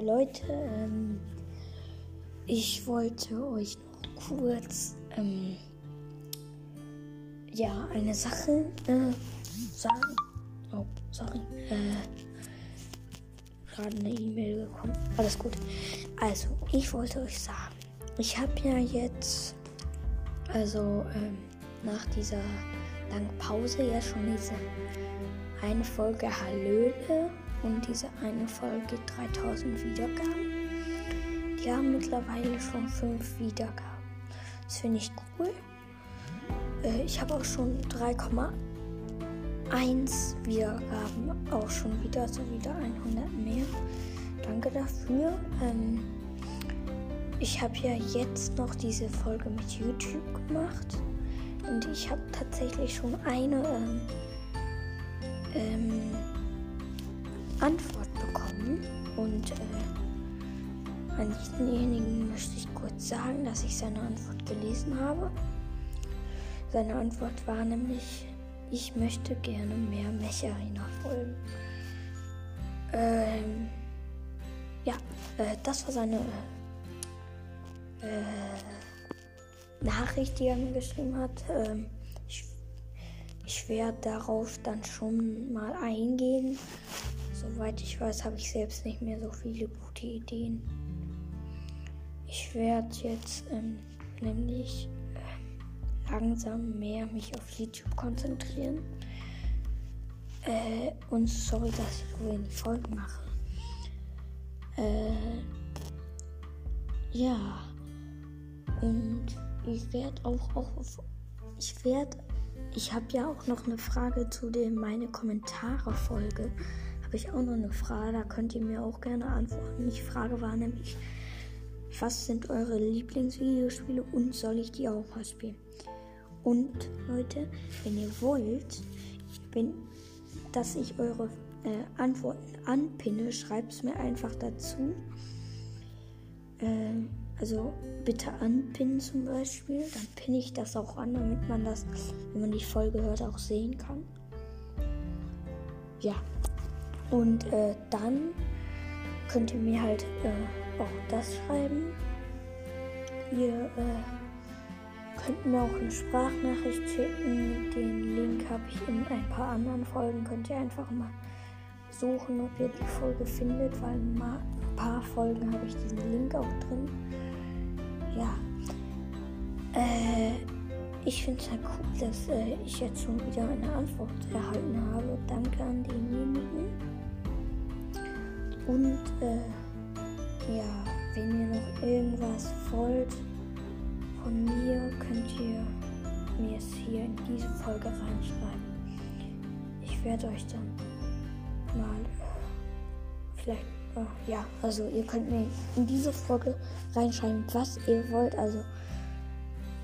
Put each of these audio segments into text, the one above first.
Leute, ähm, ich wollte euch noch kurz ähm, ja eine Sache äh, sagen. Oh, sorry. Äh, gerade eine E-Mail gekommen. Alles gut. Also, ich wollte euch sagen, ich habe ja jetzt, also ähm, nach dieser langen Pause ja schon diese eine Folge Hallöle und diese eine Folge 3000 Wiedergaben. Die haben mittlerweile schon 5 Wiedergaben. Das finde ich cool. Äh, ich habe auch schon 3,1 Wiedergaben. Auch schon wieder, so wieder 100 mehr. Danke dafür. Ähm, ich habe ja jetzt noch diese Folge mit YouTube gemacht. Und ich habe tatsächlich schon eine ähm, Antwort bekommen. Und äh, an denjenigen möchte ich kurz sagen, dass ich seine Antwort gelesen habe. Seine Antwort war nämlich, ich möchte gerne mehr Mecharina folgen. Ähm, ja, äh, das war seine äh, Nachricht, die er mir geschrieben hat. Ähm, ich, ich werde darauf dann schon mal eingehen. Soweit ich weiß, habe ich selbst nicht mehr so viele gute Ideen. Ich werde jetzt ähm, nämlich äh, langsam mehr mich auf YouTube konzentrieren. Äh, und sorry, dass ich so wenig Folgen mache. Äh, ja. Und ich werde auch, auch ich werde, ich habe ja auch noch eine Frage zu dem meine Kommentare Folge habe ich auch noch eine Frage. Da könnt ihr mir auch gerne antworten. Die Frage war nämlich, was sind eure Lieblingsvideospiele und soll ich die auch mal spielen? Und Leute, wenn ihr wollt, wenn, dass ich eure äh, Antworten anpinne, schreibt es mir einfach dazu. Äh, also bitte anpinnen zum Beispiel. Dann pinne ich das auch an, damit man das, wenn man die Folge hört, auch sehen kann. Ja, und äh, dann könnt ihr mir halt äh, auch das schreiben. Ihr äh, könnt mir auch eine Sprachnachricht schicken. Den Link habe ich in ein paar anderen Folgen. Könnt ihr einfach mal suchen, ob ihr die Folge findet, weil in ein paar Folgen habe ich diesen Link auch drin. Ja. Äh, ich finde es halt cool, dass äh, ich jetzt schon wieder eine Antwort erhalten habe. Danke an denjenigen. Und äh, ja, wenn ihr noch irgendwas wollt von mir, könnt ihr mir es hier in diese Folge reinschreiben. Ich werde euch dann mal äh, vielleicht, äh, ja, also ihr könnt mir in diese Folge reinschreiben, was ihr wollt, also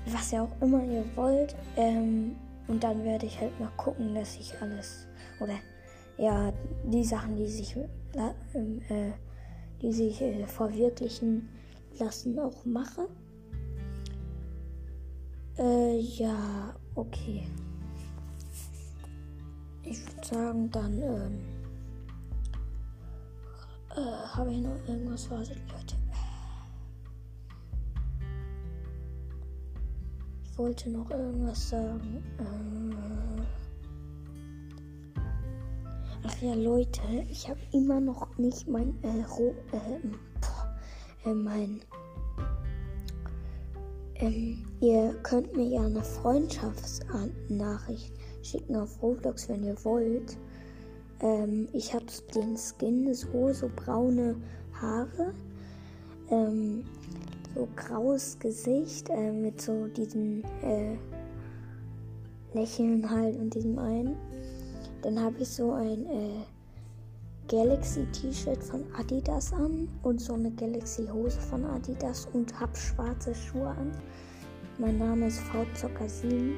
was ihr auch immer ihr wollt. Ähm, und dann werde ich halt mal gucken, dass ich alles oder ja, die Sachen, die sich ähm, äh, die sich äh, verwirklichen lassen, auch mache. Äh, ja, okay. Ich würde sagen, dann ähm, äh, habe ich noch irgendwas. Wartet, Leute. Ich wollte noch irgendwas sagen. Äh, Ja, Leute, ich habe immer noch nicht mein äh, Ro äh, äh, mein ähm, ihr könnt mir ja eine Freundschaftsnachricht schicken auf Roblox, wenn ihr wollt. Ähm, ich habe den Skin so, so braune Haare, ähm, so graues Gesicht äh, mit so diesem äh, Lächeln halt und diesem einen. Dann habe ich so ein äh, Galaxy T-Shirt von Adidas an und so eine Galaxy Hose von Adidas und habe schwarze Schuhe an. Mein Name ist VZocker7.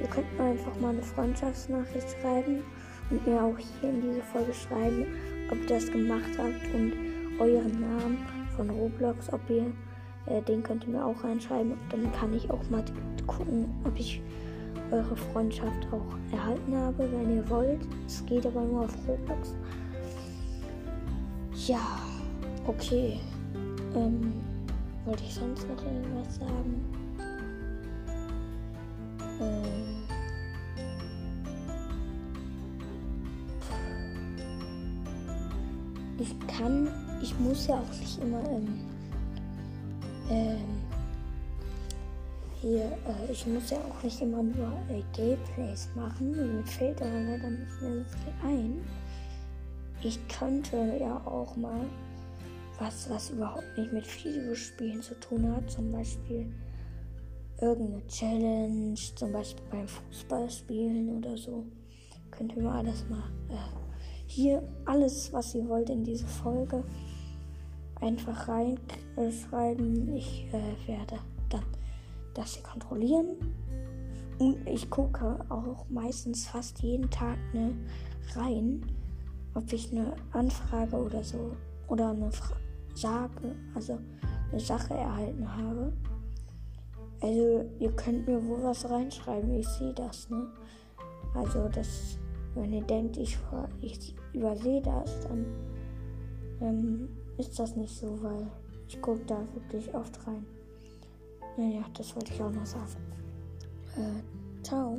Ihr könnt mir einfach mal eine Freundschaftsnachricht schreiben und mir auch hier in diese Folge schreiben, ob ihr das gemacht habt und euren Namen von Roblox, ob ihr äh, den könnt ihr mir auch reinschreiben. Dann kann ich auch mal gucken, ob ich eure Freundschaft auch erhalten habe, wenn ihr wollt. Es geht aber nur auf Roblox. Ja, Okay. Ähm, wollte ich sonst noch irgendwas sagen? Ähm, ich kann, ich muss ja auch nicht immer ähm, ähm, hier, äh, ich muss ja auch nicht immer nur äh, Gameplays machen. Mir fällt aber leider nicht mehr so viel ein. Ich könnte ja auch mal was, was überhaupt nicht mit Videospielen zu tun hat, zum Beispiel irgendeine Challenge, zum Beispiel beim Fußballspielen oder so. Könnt ihr mal alles mal äh, hier alles, was ihr wollt in diese Folge einfach reinschreiben. Ich äh, werde das hier kontrollieren. Und ich gucke auch meistens fast jeden Tag ne, rein, ob ich eine Anfrage oder so oder eine Fra Sage, also eine Sache erhalten habe. Also ihr könnt mir wohl was reinschreiben, ich sehe das, ne? Also das, wenn ihr denkt, ich, ich übersehe das, dann ähm, ist das nicht so, weil ich gucke da wirklich oft rein. Naja, das wollte ich auch noch sagen. Äh, ciao.